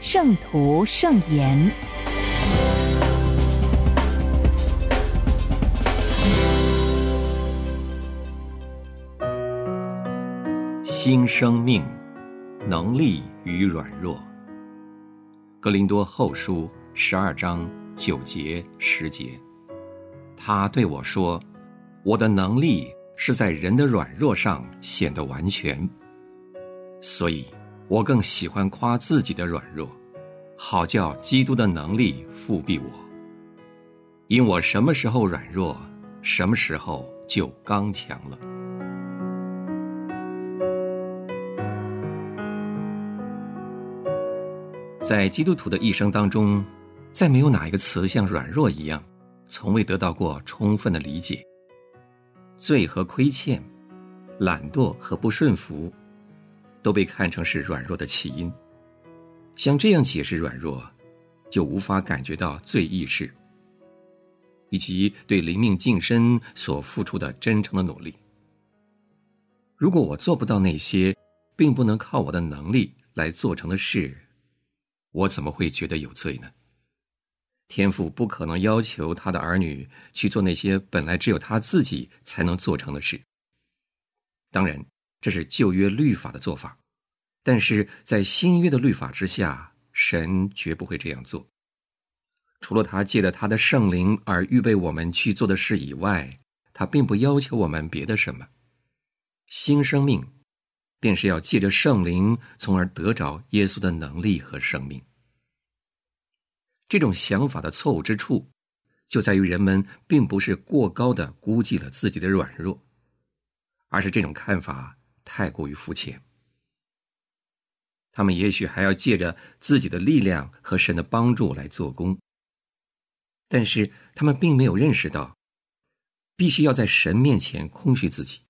圣徒圣言》。新生命，能力与软弱。格林多后书十二章九节十节，他对我说：“我的能力是在人的软弱上显得完全。”所以。我更喜欢夸自己的软弱，好叫基督的能力复庇我。因我什么时候软弱，什么时候就刚强了。在基督徒的一生当中，再没有哪一个词像软弱一样，从未得到过充分的理解。罪和亏欠，懒惰和不顺服。都被看成是软弱的起因。像这样解释软弱，就无法感觉到罪意识，以及对灵命晋升所付出的真诚的努力。如果我做不到那些并不能靠我的能力来做成的事，我怎么会觉得有罪呢？天父不可能要求他的儿女去做那些本来只有他自己才能做成的事。当然。这是旧约律法的做法，但是在新约的律法之下，神绝不会这样做。除了他借着他的圣灵而预备我们去做的事以外，他并不要求我们别的什么。新生命，便是要借着圣灵，从而得着耶稣的能力和生命。这种想法的错误之处，就在于人们并不是过高的估计了自己的软弱，而是这种看法。太过于肤浅，他们也许还要借着自己的力量和神的帮助来做工，但是他们并没有认识到，必须要在神面前空虚自己。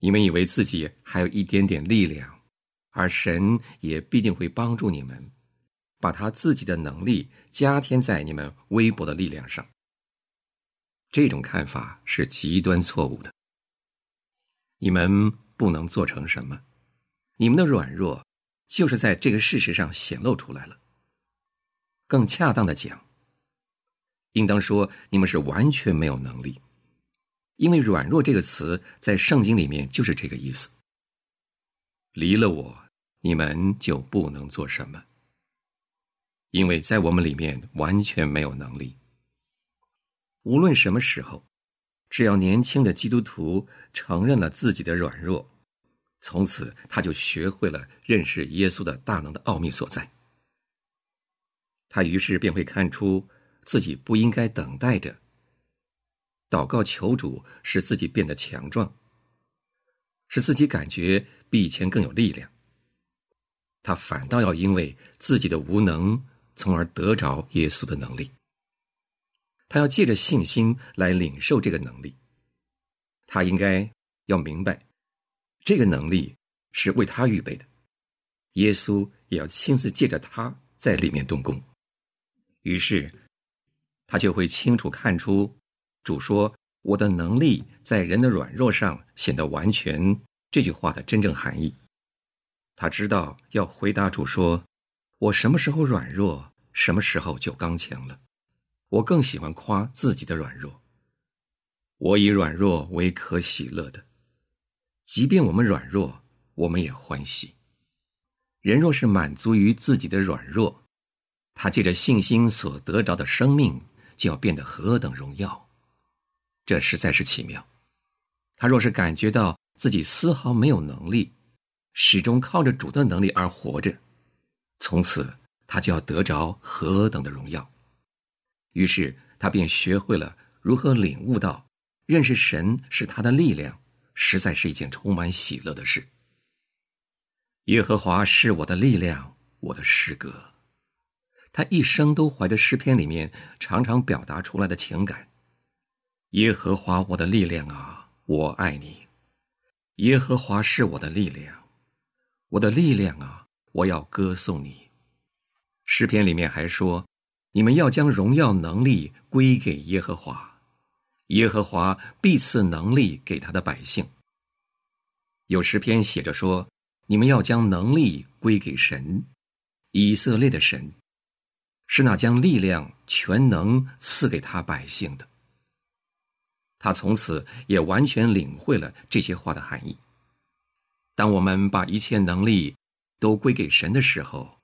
你们以为自己还有一点点力量，而神也必定会帮助你们，把他自己的能力加添在你们微薄的力量上。这种看法是极端错误的。你们不能做成什么，你们的软弱就是在这个事实上显露出来了。更恰当的讲，应当说你们是完全没有能力，因为“软弱”这个词在圣经里面就是这个意思。离了我，你们就不能做什么，因为在我们里面完全没有能力。无论什么时候。只要年轻的基督徒承认了自己的软弱，从此他就学会了认识耶稣的大能的奥秘所在。他于是便会看出自己不应该等待着，祷告求主使自己变得强壮，使自己感觉比以前更有力量。他反倒要因为自己的无能，从而得着耶稣的能力。他要借着信心来领受这个能力。他应该要明白，这个能力是为他预备的。耶稣也要亲自借着他在里面动工。于是，他就会清楚看出主说：“我的能力在人的软弱上显得完全。”这句话的真正含义。他知道要回答主说：“我什么时候软弱，什么时候就刚强了。”我更喜欢夸自己的软弱。我以软弱为可喜乐的，即便我们软弱，我们也欢喜。人若是满足于自己的软弱，他借着信心所得着的生命，就要变得何等荣耀！这实在是奇妙。他若是感觉到自己丝毫没有能力，始终靠着主的能力而活着，从此他就要得着何等的荣耀！于是他便学会了如何领悟到，认识神是他的力量，实在是一件充满喜乐的事。耶和华是我的力量，我的诗歌。他一生都怀着诗篇里面常常表达出来的情感：耶和华我的力量啊，我爱你；耶和华是我的力量，我的力量啊，我要歌颂你。诗篇里面还说：你们要将荣耀能力归给耶和华，耶和华必赐能力给他的百姓。有诗篇写着说：你们要将能力归给神，以色列的神。是那将力量、全能赐给他百姓的。他从此也完全领会了这些话的含义。当我们把一切能力都归给神的时候，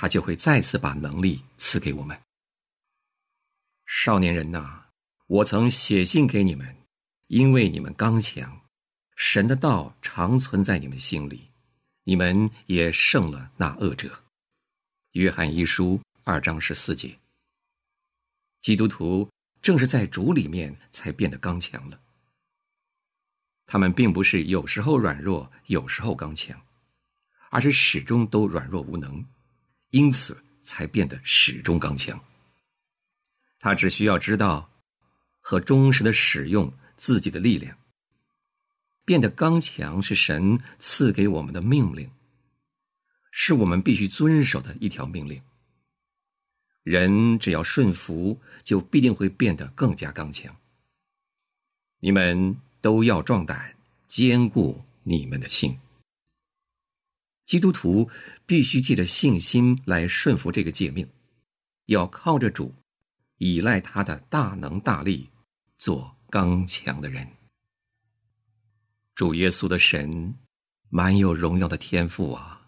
他就会再次把能力赐给我们。少年人呐，我曾写信给你们，因为你们刚强，神的道常存在你们心里，你们也胜了那恶者。约翰一书。二章十四节，基督徒正是在主里面才变得刚强了。他们并不是有时候软弱，有时候刚强，而是始终都软弱无能，因此才变得始终刚强。他只需要知道和忠实的使用自己的力量。变得刚强是神赐给我们的命令，是我们必须遵守的一条命令。人只要顺服，就必定会变得更加刚强。你们都要壮胆，坚固你们的心。基督徒必须借着信心来顺服这个诫命，要靠着主，依赖他的大能大力，做刚强的人。主耶稣的神，满有荣耀的天赋啊！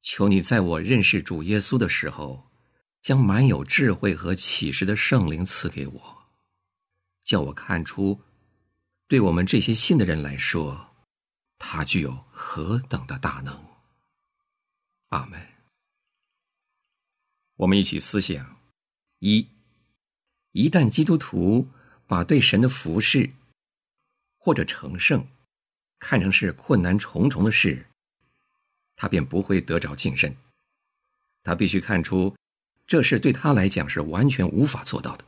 求你在我认识主耶稣的时候。将满有智慧和启示的圣灵赐给我，叫我看出，对我们这些信的人来说，他具有何等的大能。阿门。我们一起思想：一，一旦基督徒把对神的服侍或者成圣看成是困难重重的事，他便不会得着晋升。他必须看出。这事对他来讲是完全无法做到的，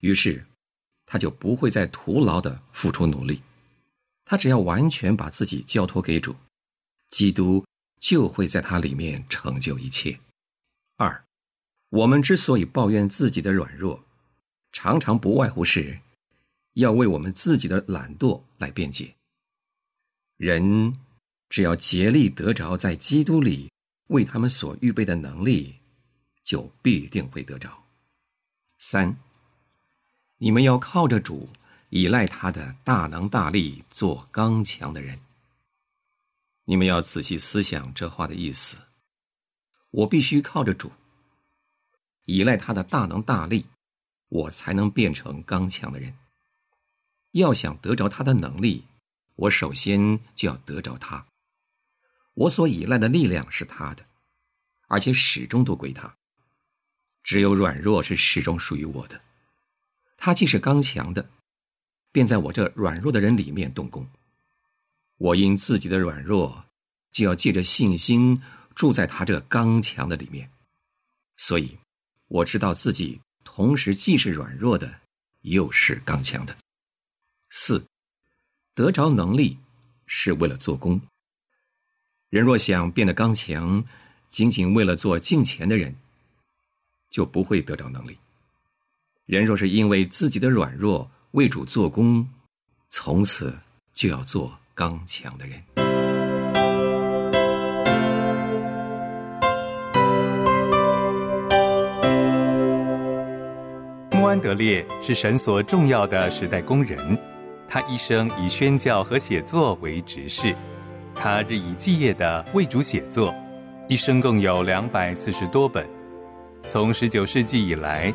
于是他就不会再徒劳的付出努力。他只要完全把自己交托给主，基督就会在他里面成就一切。二，我们之所以抱怨自己的软弱，常常不外乎是要为我们自己的懒惰来辩解。人只要竭力得着在基督里为他们所预备的能力。就必定会得着。三，你们要靠着主，依赖他的大能大力，做刚强的人。你们要仔细思想这话的意思。我必须靠着主，依赖他的大能大力，我才能变成刚强的人。要想得着他的能力，我首先就要得着他。我所依赖的力量是他的，而且始终都归他。只有软弱是始终属于我的，他既是刚强的，便在我这软弱的人里面动工。我因自己的软弱，就要借着信心住在他这刚强的里面。所以，我知道自己同时既是软弱的，又是刚强的。四，得着能力是为了做工。人若想变得刚强，仅仅为了做敬虔的人。就不会得着能力。人若是因为自己的软弱为主做工，从此就要做刚强的人。穆安德烈是神所重要的时代工人，他一生以宣教和写作为职事，他日以继夜的为主写作，一生共有两百四十多本。从十九世纪以来，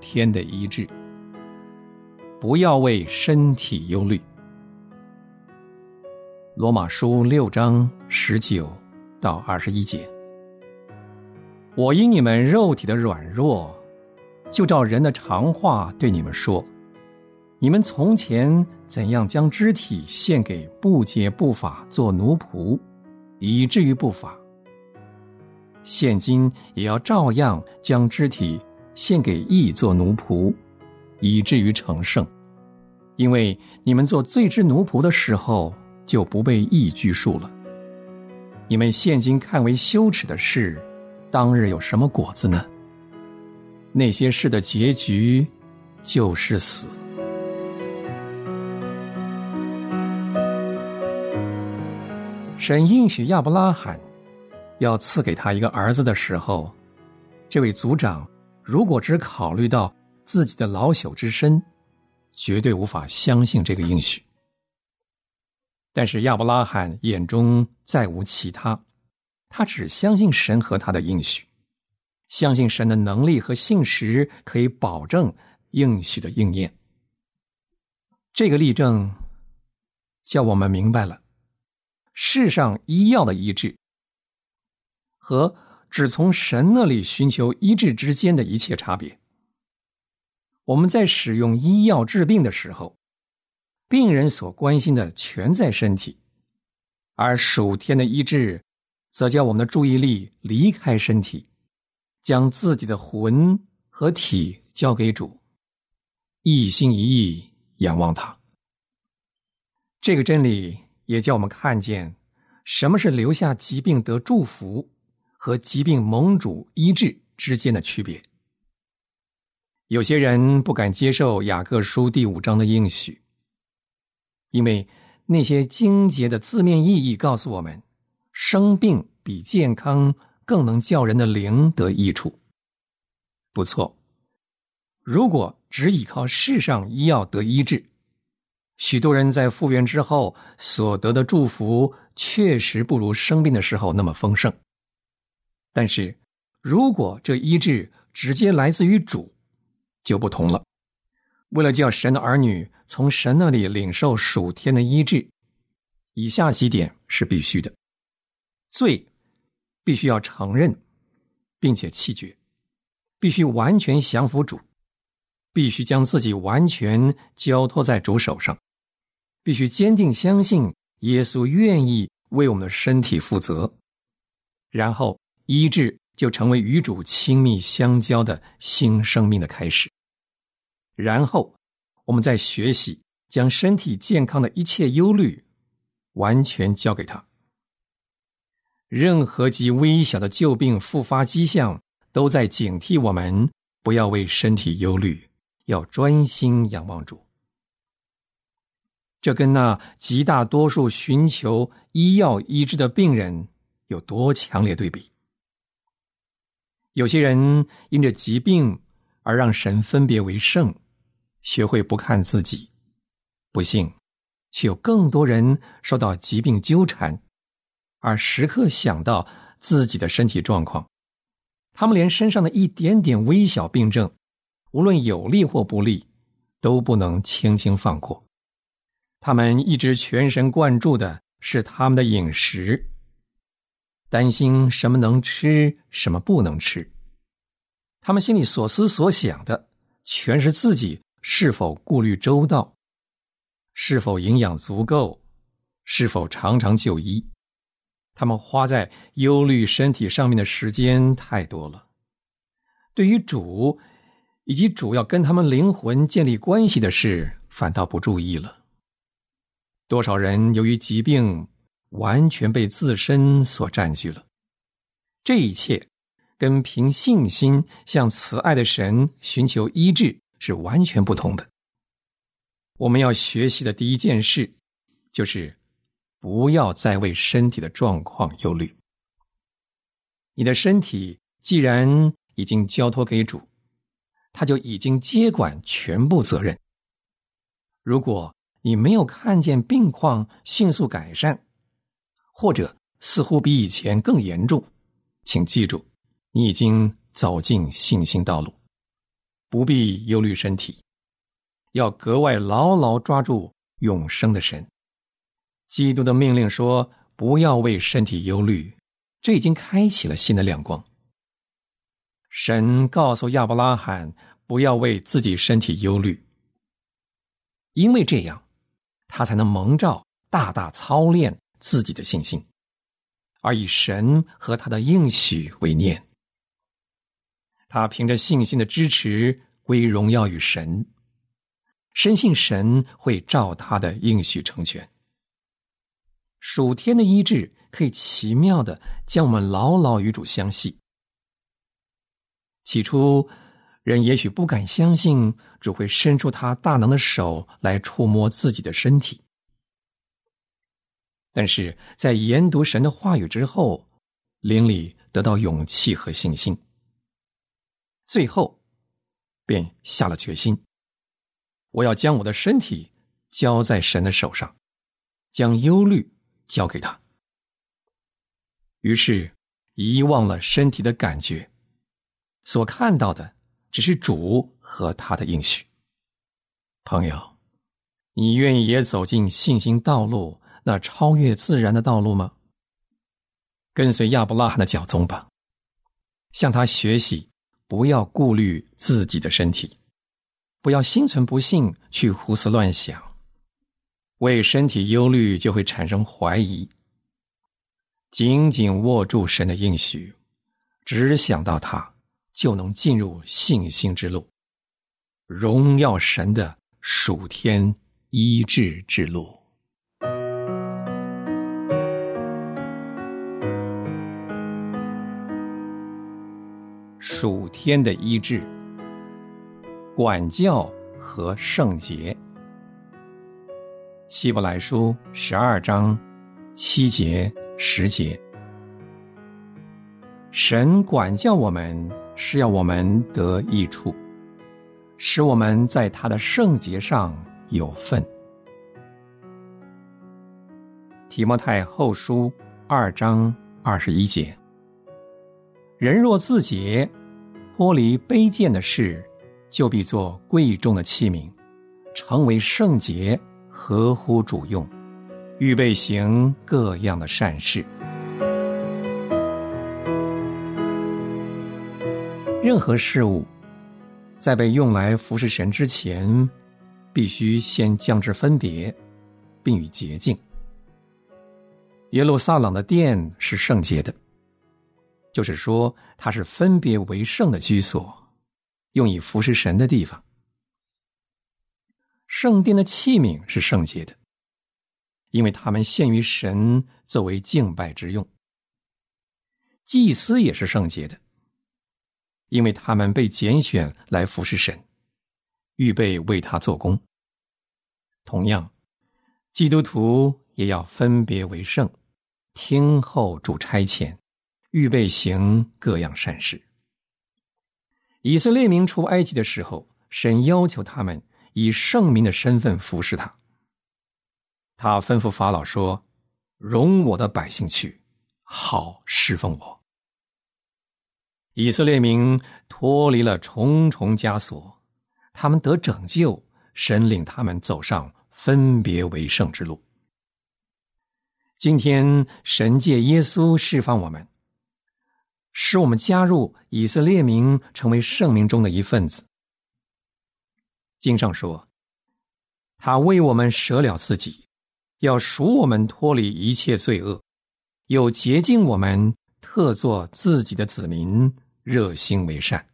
天的医治。不要为身体忧虑。罗马书六章十九到二十一节，我因你们肉体的软弱，就照人的常话对你们说：你们从前怎样将肢体献给不洁不法做奴仆，以至于不法；现今也要照样将肢体献给义做奴仆，以至于成圣。因为你们做罪之奴仆的时候。就不被义拘束了。你们现今看为羞耻的事，当日有什么果子呢？那些事的结局就是死。神应许亚伯拉罕要赐给他一个儿子的时候，这位族长如果只考虑到自己的老朽之身，绝对无法相信这个应许。但是亚伯拉罕眼中再无其他，他只相信神和他的应许，相信神的能力和信实可以保证应许的应验。这个例证叫我们明白了世上医药的医治和只从神那里寻求医治之间的一切差别。我们在使用医药治病的时候。病人所关心的全在身体，而属天的医治，则叫我们的注意力离开身体，将自己的魂和体交给主，一心一意仰望他。这个真理也叫我们看见，什么是留下疾病得祝福和疾病蒙主医治之间的区别。有些人不敢接受雅各书第五章的应许。因为那些经节的字面意义告诉我们，生病比健康更能叫人的灵得益处。不错，如果只依靠世上医药得医治，许多人在复原之后所得的祝福确实不如生病的时候那么丰盛。但是，如果这医治直接来自于主，就不同了。为了叫神的儿女从神那里领受属天的医治，以下几点是必须的：罪必须要承认，并且弃绝；必须完全降服主；必须将自己完全交托在主手上；必须坚定相信耶稣愿意为我们的身体负责。然后，医治就成为与主亲密相交的新生命的开始。然后，我们再学习将身体健康的一切忧虑完全交给他。任何极微小的旧病复发迹象，都在警惕我们不要为身体忧虑，要专心仰望主。这跟那极大多数寻求医药医治的病人有多强烈对比？有些人因着疾病而让神分别为圣。学会不看自己，不幸，却有更多人受到疾病纠缠，而时刻想到自己的身体状况。他们连身上的一点点微小病症，无论有利或不利，都不能轻轻放过。他们一直全神贯注的是他们的饮食，担心什么能吃，什么不能吃。他们心里所思所想的，全是自己。是否顾虑周到？是否营养足够？是否常常就医？他们花在忧虑身体上面的时间太多了，对于主以及主要跟他们灵魂建立关系的事，反倒不注意了。多少人由于疾病完全被自身所占据了？这一切跟凭信心向慈爱的神寻求医治。是完全不同的。我们要学习的第一件事，就是不要再为身体的状况忧虑。你的身体既然已经交托给主，他就已经接管全部责任。如果你没有看见病况迅速改善，或者似乎比以前更严重，请记住，你已经走进信心道路。不必忧虑身体，要格外牢牢抓住永生的神。基督的命令说：“不要为身体忧虑。”这已经开启了新的亮光。神告诉亚伯拉罕不要为自己身体忧虑，因为这样，他才能蒙召大大操练自己的信心，而以神和他的应许为念。他凭着信心的支持归荣耀与神，深信神会照他的应许成全。属天的医治可以奇妙的将我们牢牢与主相系。起初，人也许不敢相信主会伸出他大能的手来触摸自己的身体，但是在研读神的话语之后，灵里得到勇气和信心，最后便下了决心：我要将我的身体交在神的手上，将忧虑交给他。于是，遗忘了身体的感觉。所看到的只是主和他的应许。朋友，你愿意也走进信心道路那超越自然的道路吗？跟随亚伯拉罕的脚踪吧，向他学习，不要顾虑自己的身体，不要心存不幸去胡思乱想，为身体忧虑就会产生怀疑。紧紧握住神的应许，只想到他。就能进入信心之路，荣耀神的属天医治之路。属天的医治、管教和圣洁。希伯来书十二章七节十节，神管教我们。是要我们得益处，使我们在他的圣洁上有份。提摩太后书二章二十一节：人若自洁，脱离卑贱的事，就必做贵重的器皿，成为圣洁，合乎主用，预备行各样的善事。任何事物，在被用来服侍神之前，必须先将之分别，并与洁净。耶路撒冷的殿是圣洁的，就是说，它是分别为圣的居所，用以服侍神的地方。圣殿的器皿是圣洁的，因为他们献于神作为敬拜之用。祭司也是圣洁的。因为他们被拣选来服侍神，预备为他做工。同样，基督徒也要分别为圣，听候主差遣，预备行各样善事。以色列民出埃及的时候，神要求他们以圣民的身份服侍他。他吩咐法老说：“容我的百姓去，好侍奉我。”以色列民脱离了重重枷锁，他们得拯救，神领他们走上分别为圣之路。今天，神借耶稣释放我们，使我们加入以色列民，成为圣民中的一份子。经上说，他为我们舍了自己，要赎我们脱离一切罪恶，又洁净我们，特作自己的子民。热心为善，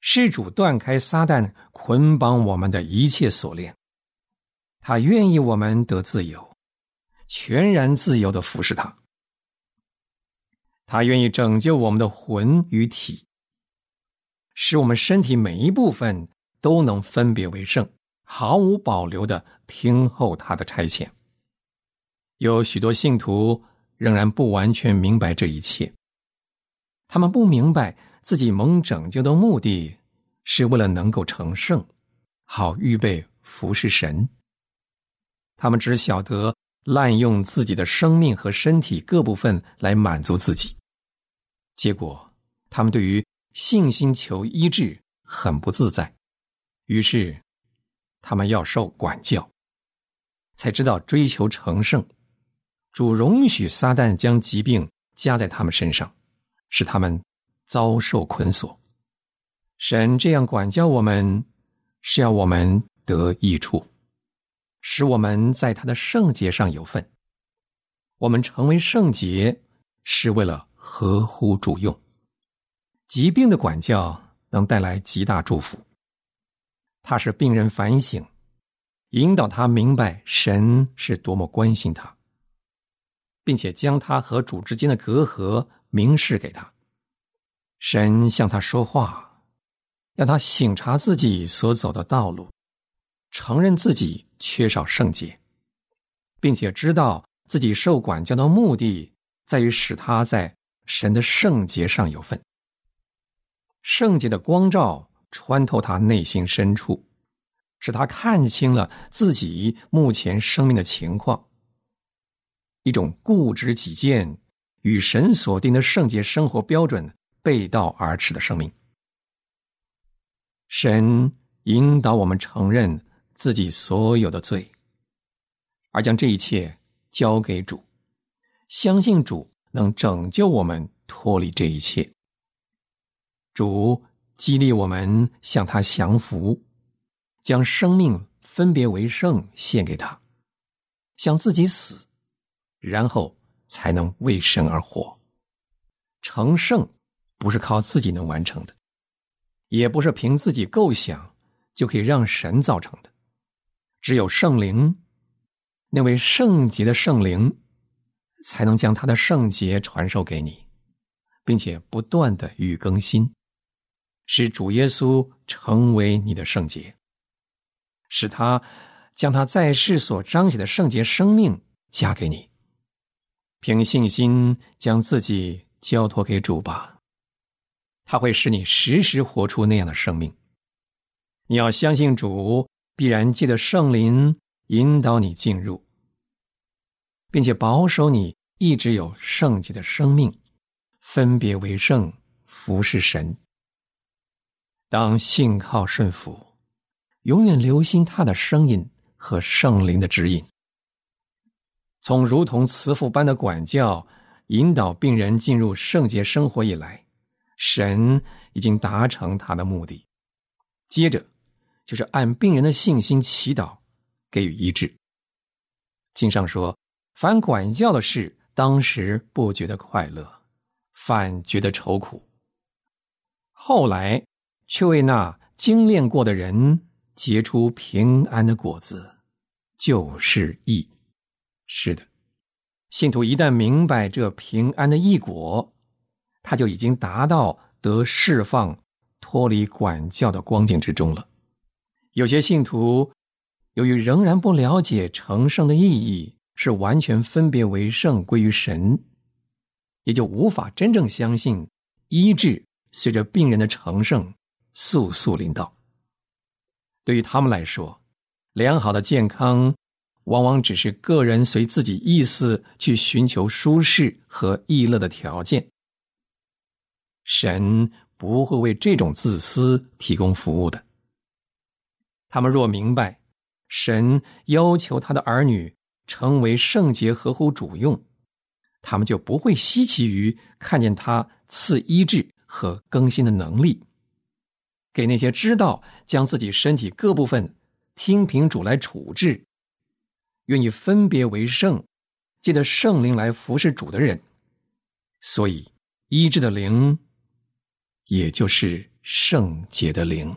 施主断开撒旦捆绑我们的一切锁链，他愿意我们得自由，全然自由的服侍他。他愿意拯救我们的魂与体，使我们身体每一部分都能分别为圣，毫无保留的听候他的差遣。有许多信徒仍然不完全明白这一切。他们不明白自己蒙拯救的目的，是为了能够成圣，好预备服侍神。他们只晓得滥用自己的生命和身体各部分来满足自己，结果他们对于信心求医治很不自在，于是他们要受管教，才知道追求成圣。主容许撒旦将疾病加在他们身上，使他们遭受捆锁。神这样管教我们，是要我们得益处，使我们在他的圣洁上有份。我们成为圣洁，是为了合乎主用。疾病的管教能带来极大祝福。它使病人反省，引导他明白神是多么关心他。并且将他和主之间的隔阂明示给他。神向他说话，让他醒察自己所走的道路，承认自己缺少圣洁，并且知道自己受管教的目的在于使他在神的圣洁上有份。圣洁的光照穿透他内心深处，使他看清了自己目前生命的情况。一种固执己见、与神所定的圣洁生活标准背道而驰的生命。神引导我们承认自己所有的罪，而将这一切交给主，相信主能拯救我们脱离这一切。主激励我们向他降服，将生命分别为圣献给他，向自己死。然后才能为神而活。成圣不是靠自己能完成的，也不是凭自己构想就可以让神造成的。只有圣灵，那位圣洁的圣灵，才能将他的圣洁传授给你，并且不断的予更新，使主耶稣成为你的圣洁，使他将他在世所彰显的圣洁生命加给你。凭信心将自己交托给主吧，他会使你时时活出那样的生命。你要相信主必然记得圣灵引导你进入，并且保守你一直有圣洁的生命，分别为圣，服侍神。当信靠顺服，永远留心他的声音和圣灵的指引。从如同慈父般的管教、引导病人进入圣洁生活以来，神已经达成他的目的。接着，就是按病人的信心祈祷，给予医治。经上说：“凡管教的事，当时不觉得快乐，反觉得愁苦；后来，却为那精炼过的人结出平安的果子，就是义。”是的，信徒一旦明白这平安的义果，他就已经达到得释放、脱离管教的光景之中了。有些信徒由于仍然不了解成圣的意义，是完全分别为圣归于神，也就无法真正相信医治随着病人的成圣速速临到。对于他们来说，良好的健康。往往只是个人随自己意思去寻求舒适和逸乐的条件。神不会为这种自私提供服务的。他们若明白神要求他的儿女成为圣洁、合乎主用，他们就不会稀奇于看见他赐医治和更新的能力，给那些知道将自己身体各部分听凭主来处置。愿意分别为圣，借着圣灵来服侍主的人，所以医治的灵，也就是圣洁的灵。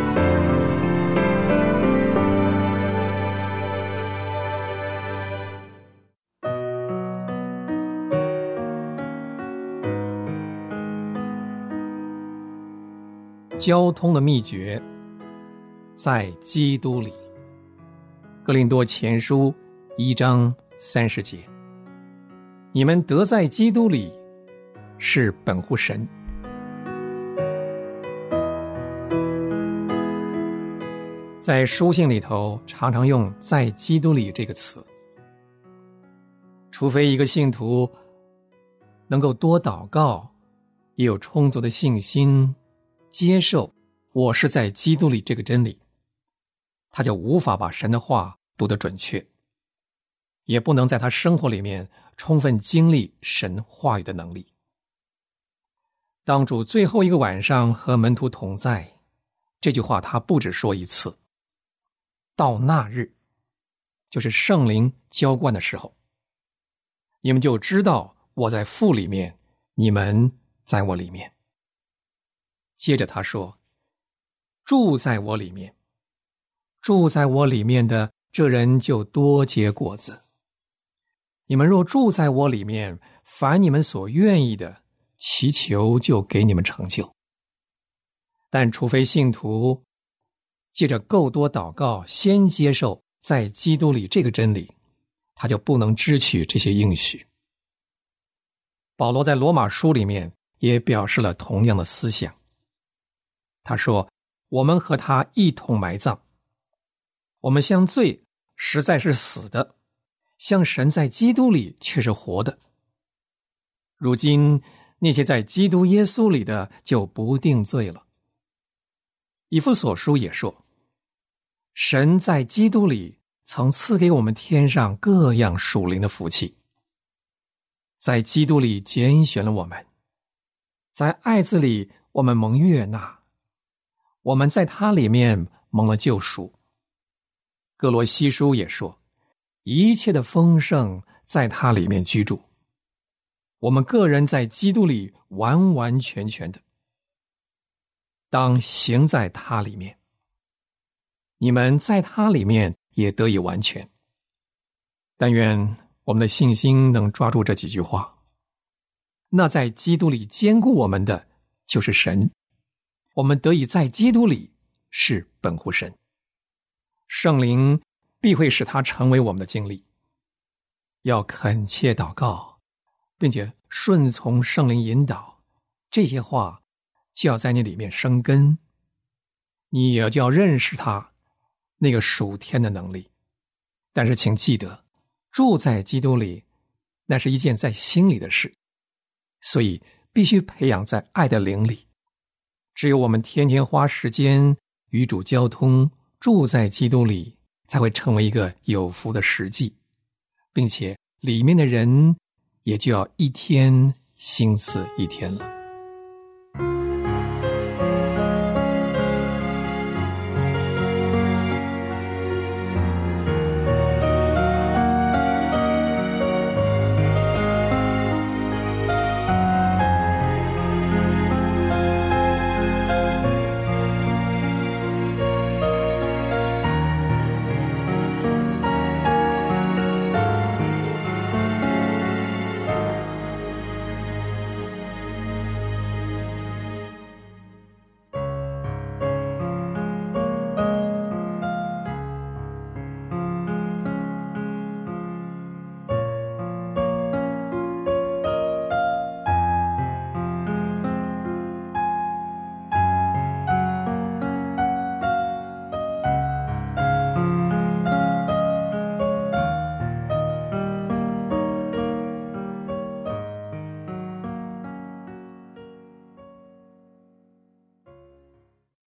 交通的秘诀在基督里。格林多前书一章三十节。你们得在基督里，是本乎神。在书信里头，常常用“在基督里”这个词。除非一个信徒能够多祷告，也有充足的信心，接受我是在基督里这个真理，他就无法把神的话读得准确，也不能在他生活里面充分经历神话语的能力。当主最后一个晚上和门徒同在，这句话他不止说一次。到那日，就是圣灵浇灌的时候。你们就知道我在父里面，你们在我里面。接着他说：“住在我里面，住在我里面的这人就多结果子。你们若住在我里面，凡你们所愿意的，祈求就给你们成就。但除非信徒借着够多祷告，先接受在基督里这个真理。”他就不能支取这些应许。保罗在罗马书里面也表示了同样的思想。他说：“我们和他一同埋葬，我们相罪实在是死的，像神在基督里却是活的。如今那些在基督耶稣里的就不定罪了。”以弗所书也说：“神在基督里。”曾赐给我们天上各样属灵的福气，在基督里拣选了我们，在爱子里我们蒙悦纳，我们在他里面蒙了救赎。哥罗西书也说，一切的丰盛在他里面居住，我们个人在基督里完完全全的，当行在他里面。你们在他里面。也得以完全。但愿我们的信心能抓住这几句话。那在基督里坚固我们的，就是神。我们得以在基督里是本乎神。圣灵必会使他成为我们的经历。要恳切祷告，并且顺从圣灵引导，这些话就要在你里面生根。你也就要认识他。那个属天的能力，但是请记得，住在基督里，那是一件在心里的事，所以必须培养在爱的灵里。只有我们天天花时间与主交通，住在基督里，才会成为一个有福的实际，并且里面的人也就要一天心思一天了。